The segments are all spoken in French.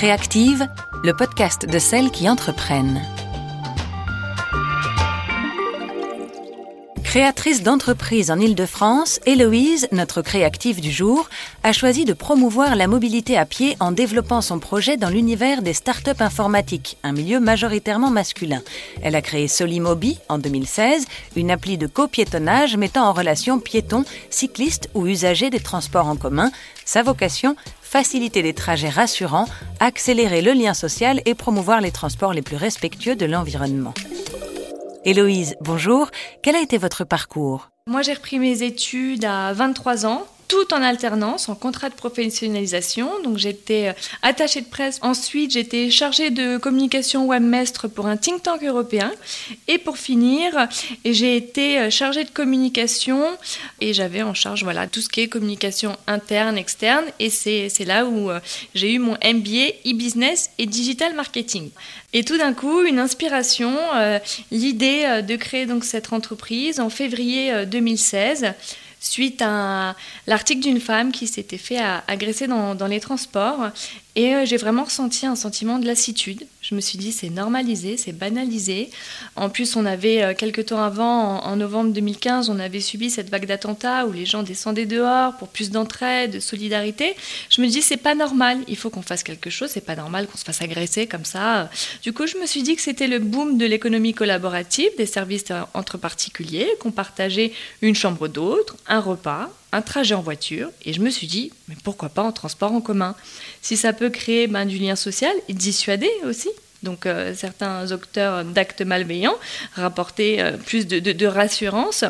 Créactive, le podcast de celles qui entreprennent. Créatrice d'entreprise en Ile-de-France, Héloïse, notre créative du jour, a choisi de promouvoir la mobilité à pied en développant son projet dans l'univers des startups informatiques, un milieu majoritairement masculin. Elle a créé Solimobi en 2016, une appli de copiétonnage mettant en relation piétons, cyclistes ou usagers des transports en commun. Sa vocation faciliter des trajets rassurants, accélérer le lien social et promouvoir les transports les plus respectueux de l'environnement. Héloïse, bonjour. Quel a été votre parcours? Moi, j'ai repris mes études à 23 ans tout en alternance, en contrat de professionnalisation. Donc j'étais euh, attachée de presse. Ensuite, j'étais chargée de communication webmestre pour un think tank européen. Et pour finir, j'ai été euh, chargée de communication et j'avais en charge voilà, tout ce qui est communication interne, externe. Et c'est là où euh, j'ai eu mon MBA e-business et digital marketing. Et tout d'un coup, une inspiration, l'idée de créer donc cette entreprise en février 2016 suite à l'article d'une femme qui s'était fait agresser dans, les transports. Et euh, j'ai vraiment ressenti un sentiment de lassitude. Je me suis dit, c'est normalisé, c'est banalisé. En plus, on avait, euh, quelques temps avant, en, novembre 2015, on avait subi cette vague d'attentats où les gens descendaient dehors pour plus d'entraide, de solidarité. Je me dis, c'est pas normal, il faut qu'on fasse quelque chose, c'est pas normal qu'on se fasse agresser comme ça. Du coup, je me suis dit que c'était le boom de l'économie collaborative, des services entre particuliers, qu'on partageait une chambre d'hôte, un repas, un trajet en voiture et je me suis dit, mais pourquoi pas en transport en commun? Si ça peut créer ben, du lien social et dissuader aussi. Donc euh, certains auteurs d'actes malveillants rapportaient euh, plus de, rassurance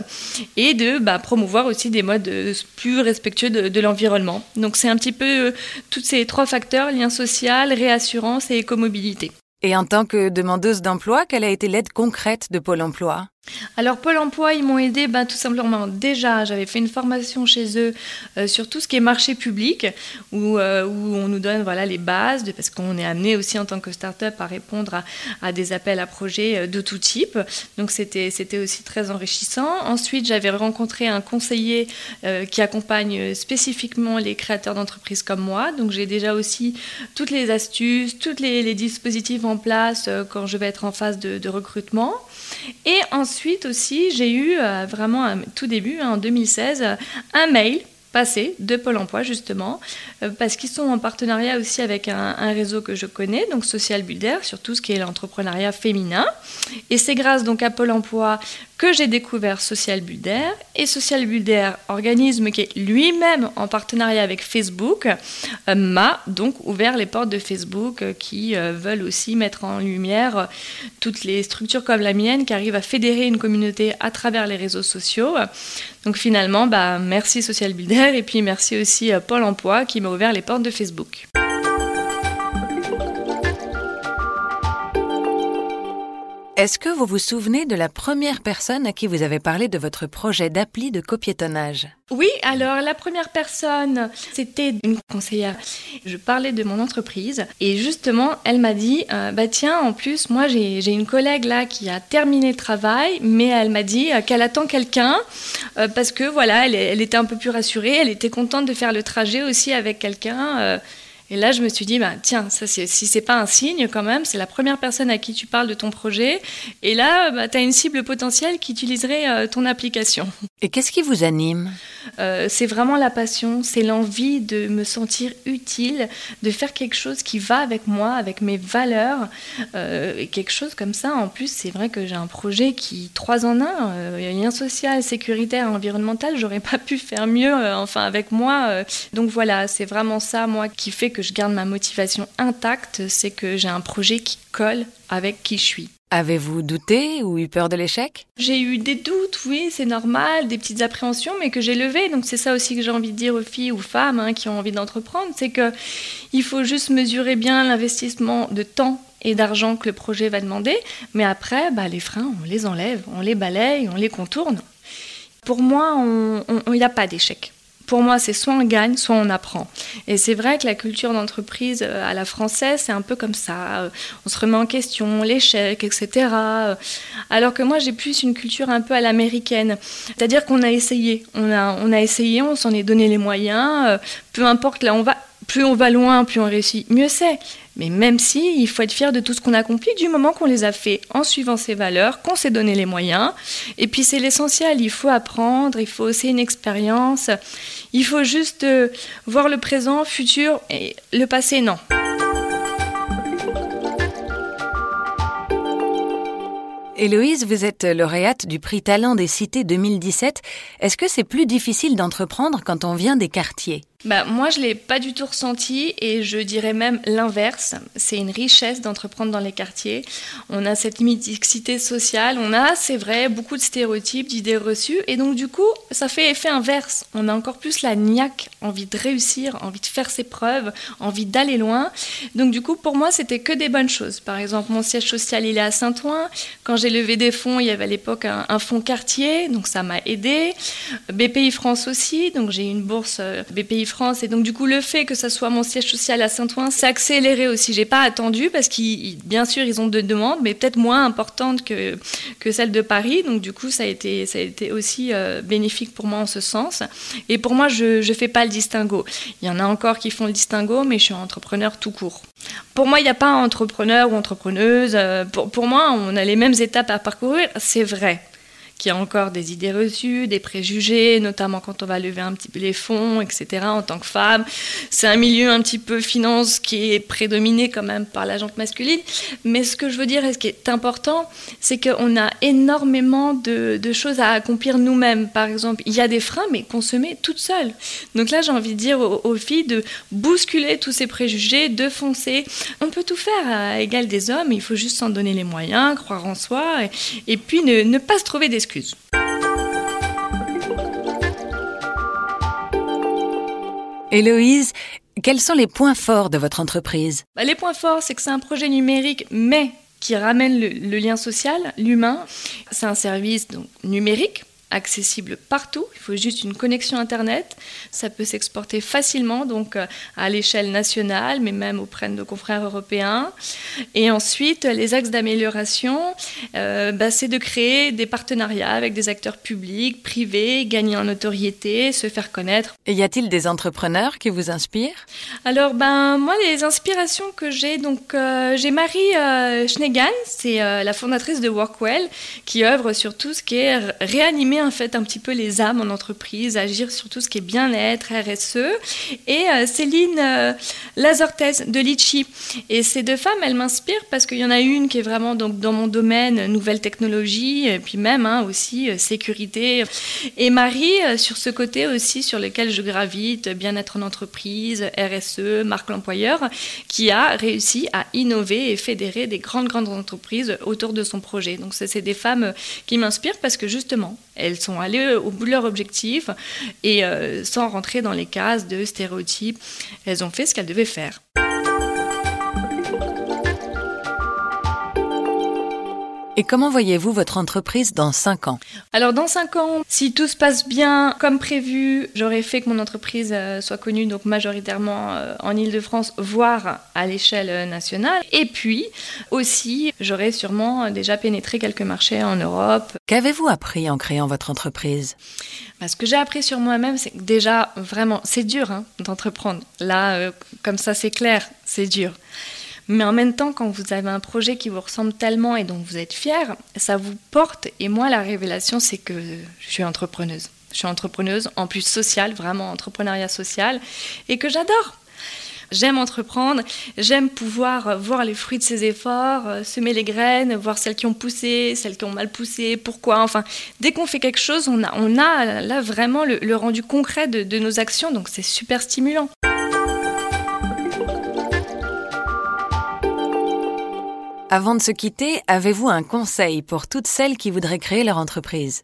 et de bah, promouvoir aussi des modes euh, plus respectueux de, l'environnement. Donc c'est un petit peu tous ces trois facteurs, lien social, réassurance et écomobilité. Et en tant que demandeuse d'emploi, quelle a été l'aide concrète de Pôle Emploi? Alors Pôle Emploi, ils m'ont aidé ben, tout simplement. Déjà, j'avais fait une formation chez eux euh, sur tout ce qui est marché public, où, euh, on nous donne voilà, les bases, parce qu'on est amené aussi en tant que start-up à répondre à, des appels à projets euh, de tout type. Donc c'était, aussi très enrichissant. Ensuite, j'avais rencontré un conseiller qui accompagne spécifiquement les créateurs d'entreprises comme moi. Donc j'ai déjà aussi toutes les astuces, tous les, dispositifs en place quand je vais être en phase de recrutement. Et ensuite aussi, j'ai eu euh, vraiment tout début, hein, en 2016, un mail passé de Pôle Emploi justement, euh, parce qu'ils sont en partenariat aussi avec un, réseau que je connais, donc Social Builder, sur tout ce qui est l'entrepreneuriat féminin. Et c'est grâce donc à Pôle Emploi que j'ai découvert Social Builder. Et Social Builder, organisme qui est lui-même en partenariat avec Facebook, euh, m'a donc ouvert les portes de Facebook euh, qui veulent aussi mettre en lumière toutes les structures comme la mienne qui arrivent à fédérer une communauté à travers les réseaux sociaux. Donc finalement, bah, merci Social Builder et puis merci aussi Pôle Emploi qui m'a ouvert les portes de Facebook. Est-ce que vous vous souvenez de la première personne à qui vous avez parlé de votre projet d'appli de copiétonnage Oui, alors la première personne, c'était une conseillère. Je parlais de mon entreprise et justement, elle m'a dit euh, Bah tiens, en plus, moi j'ai une collègue là qui a terminé le travail, mais elle m'a dit euh, qu'elle attend quelqu'un euh, parce que voilà, elle, elle, était un peu plus rassurée, elle était contente de faire le trajet aussi avec quelqu'un et là, je me suis dit, bah, tiens, ça, si c'est pas un signe quand même, c'est la première personne à qui tu parles de ton projet. Et là, bah, tu as une cible potentielle qui utiliserait euh, ton application. Et qu'est-ce qui vous anime? Euh, C'est vraiment la passion, c'est l'envie de me sentir utile, de faire quelque chose qui va avec moi, avec mes valeurs. Euh, et quelque chose comme ça, en plus, c'est vrai que j'ai un projet qui, trois en un, lien social, sécuritaire, environnemental, j'aurais pas pu faire mieux, enfin, avec moi. donc voilà, c'est vraiment ça, moi, qui fait que je garde ma motivation intacte, c'est que j'ai un projet qui colle avec qui je suis. Avez-vous douté ou eu peur de l'échec? J'ai eu des doutes, oui, c'est normal, des petites appréhensions, mais que j'ai levées. Donc c'est ça aussi que j'ai envie de dire aux filles ou femmes hein, qui ont envie d'entreprendre, c'est que il faut juste mesurer bien l'investissement de temps et d'argent que le projet va demander, mais après, bah, les freins, on les enlève, on les balaye, on les contourne. Pour moi, il n'y a pas d'échec pour moi, c'est soit on gagne, soit on apprend. Et c'est vrai que la culture d'entreprise euh, à la française, c'est un peu comme ça. Euh, on se remet en question, l'échec, etc. Euh, alors que moi, j'ai plus une culture un peu à l'américaine. C'est-à-dire qu'on a essayé. On a, on a essayé, on s'en est donné les moyens. Peu importe là, on va plus on va loin, plus on réussit, mieux c'est. Mais même si, il faut être fier de tout ce qu'on a accompli du moment qu'on les a fait en suivant ses valeurs, qu'on s'est donné les moyens. Et puis c'est l'essentiel, il faut apprendre, il faut aussi une expérience. Il faut juste euh, voir le présent, futur et le passé, non. Héloïse, vous êtes lauréate du prix Talent des Cités 2017. Est-ce que c'est plus difficile d'entreprendre quand on vient des quartiers? Bah, moi, je ne l'ai pas du tout ressenti et je dirais même l'inverse. C'est une richesse d'entreprendre dans les quartiers. On a cette mixité sociale, on a, c'est vrai, beaucoup de stéréotypes, d'idées reçues et donc du coup, ça fait effet inverse. On a encore plus la niaque, envie de réussir, envie de faire ses preuves, envie d'aller loin. Donc du coup, pour moi, c'était que des bonnes choses. Par exemple, mon siège social, il est à Saint-Ouen. Quand j'ai levé des fonds, il y avait à l'époque un, un fonds quartier, donc ça m'a aidé. BPI France aussi, donc j'ai eu une bourse euh, BPI France. Et donc, du coup, le fait que ça soit mon siège social à Saint-Ouen, c'est accéléré aussi. J'ai pas attendu parce qu'ils, bien sûr, ils ont de demandes, mais peut-être moins importantes que, que celles de Paris. Donc, du coup, ça a été, ça a été aussi euh, bénéfique pour moi en ce sens. Et pour moi, je ne fais pas le distinguo. Il y en a encore qui font le distinguo, mais je suis entrepreneur tout court. Pour moi, il n'y a pas entrepreneur ou entrepreneuse. Euh, pour, pour moi, on a les mêmes étapes à parcourir, c'est vrai qu'il y a encore des idées reçues, des préjugés, notamment quand on va lever un petit peu les fonds, etc. En tant que femme, c'est un milieu un petit peu finance qui est prédominé quand même par la jante masculine. Mais ce que je veux dire et ce qui est important, c'est qu'on a énormément de, choses à accomplir nous-mêmes. Par exemple, il y a des freins, mais qu'on se met toute seule. Donc là, j'ai envie de dire aux, filles de bousculer tous ces préjugés, de foncer. On peut tout faire à égal des hommes, il faut juste s'en donner les moyens, croire en soi, et, puis ne, ne pas se trouver des Héloïse, quels sont les points forts de votre entreprise? Bah, Les points forts, c'est que c'est un projet numérique, mais qui ramène le, le lien social, l'humain. C'est un service donc, numérique accessible partout. Il faut juste une connexion Internet. Ça peut s'exporter facilement, donc euh, à l'échelle nationale, mais même auprès de nos confrères européens. Et ensuite, les axes d'amélioration, euh, bah, c'est de créer des partenariats avec des acteurs publics, privés, gagner en notoriété, se faire connaître. Et y a-t-il des entrepreneurs qui vous inspirent? Alors, ben moi, les inspirations que j'ai, donc euh, j'ai Marie Schnegan, c'est la fondatrice de Workwell, qui œuvre sur tout ce qui est en fait un petit peu les âmes en entreprise, agir sur tout ce qui est bien-être, RSE. Et euh, Céline euh, Lazortez de Litchi. Et ces deux femmes, elles m'inspirent parce qu'il y en a une qui est vraiment donc, dans mon domaine, nouvelles technologies, et puis même hein, aussi euh, sécurité. Et Marie, sur ce côté aussi sur lequel je gravite, bien-être en entreprise, RSE, marque l'employeur, qui a réussi à innover et fédérer des grandes, grandes entreprises autour de son projet. Donc c'est des femmes qui m'inspirent parce que justement, elles sont allées au bout de leur objectif et euh, sans rentrer dans les cases de stéréotypes, elles ont fait ce qu'elles devaient faire. Et comment voyez-vous votre entreprise dans 5 ans? Alors dans 5 ans, si tout se passe bien comme prévu, j'aurais fait que mon entreprise euh, soit connue donc majoritairement euh, en Ile-de-France, voire à l'échelle nationale. Et puis aussi, j'aurais sûrement déjà pénétré quelques marchés en Europe. Qu'avez-vous appris en créant votre entreprise? Bah, Ce que j'ai appris sur moi-même, c'est que déjà, vraiment, c'est dur hein, d'entreprendre. Là, euh, comme ça, c'est clair, c'est dur. Mais en même temps, quand vous avez un projet qui vous ressemble tellement et dont vous êtes fier, ça vous porte. Et moi, la révélation, c'est que je suis entrepreneuse. Je suis entrepreneuse, en plus sociale, vraiment entrepreneuriat social, et que j'adore. J'aime entreprendre, j'aime pouvoir voir les fruits de ses efforts, euh, semer les graines, voir celles qui ont poussé, celles qui ont mal poussé, pourquoi. Enfin, dès qu'on fait quelque chose, on a, on a là vraiment le, rendu concret de nos actions, donc c'est super stimulant. Avant de se quitter, avez-vous un conseil pour toutes celles qui voudraient créer leur entreprise?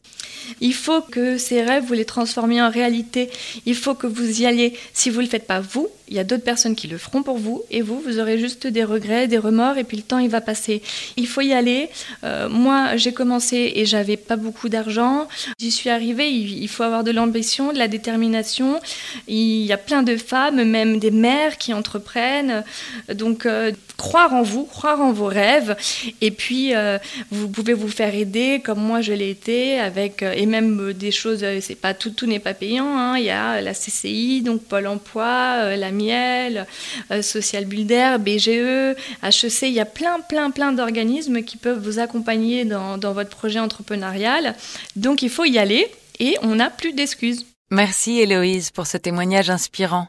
Il faut que ces rêves, vous les transformiez en réalité. Il faut que vous y alliez. Si vous ne le faites pas vous, il y a d'autres personnes qui le feront pour vous et vous, vous aurez juste des regrets, des remords et puis le temps il va passer. Il faut y aller. Euh, moi, j'ai commencé et j'avais pas beaucoup d'argent. J'y suis arrivée. Il faut avoir de l'ambition, de la détermination. Il y a plein de femmes, même des mères qui entreprennent. Donc, euh, croire en vous, croire en vos rêves. Et puis, euh, vous pouvez vous faire aider comme moi je l'ai été avec et même des choses. C'est pas tout, tout n'est pas payant. Hein. Il y a la CCI, donc Pôle Emploi, la Miel, Social Builder, BGE, HEC. Il y a plein, plein, plein d'organismes qui peuvent vous accompagner dans, votre projet entrepreneurial. Donc il faut y aller et on n'a plus d'excuses. Merci Héloïse pour ce témoignage inspirant.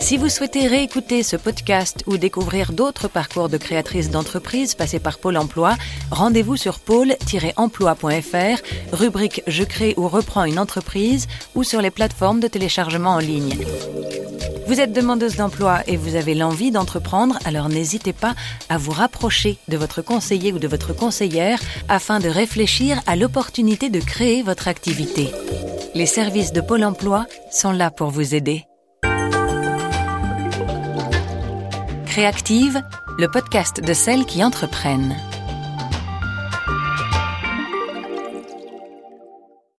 Si vous souhaitez réécouter ce podcast ou découvrir d'autres parcours de créatrices d'entreprises passées par Pôle Emploi, rendez-vous sur pôle-emploi.fr, rubrique Je crée ou reprends une entreprise ou sur les plateformes de téléchargement en ligne. Vous êtes demandeuse d'emploi et vous avez l'envie d'entreprendre, alors n'hésitez pas à vous rapprocher de votre conseiller ou de votre conseillère afin de réfléchir à l'opportunité de créer votre activité. Les services de Pôle Emploi sont là pour vous aider. Créative, le podcast de celles qui entreprennent.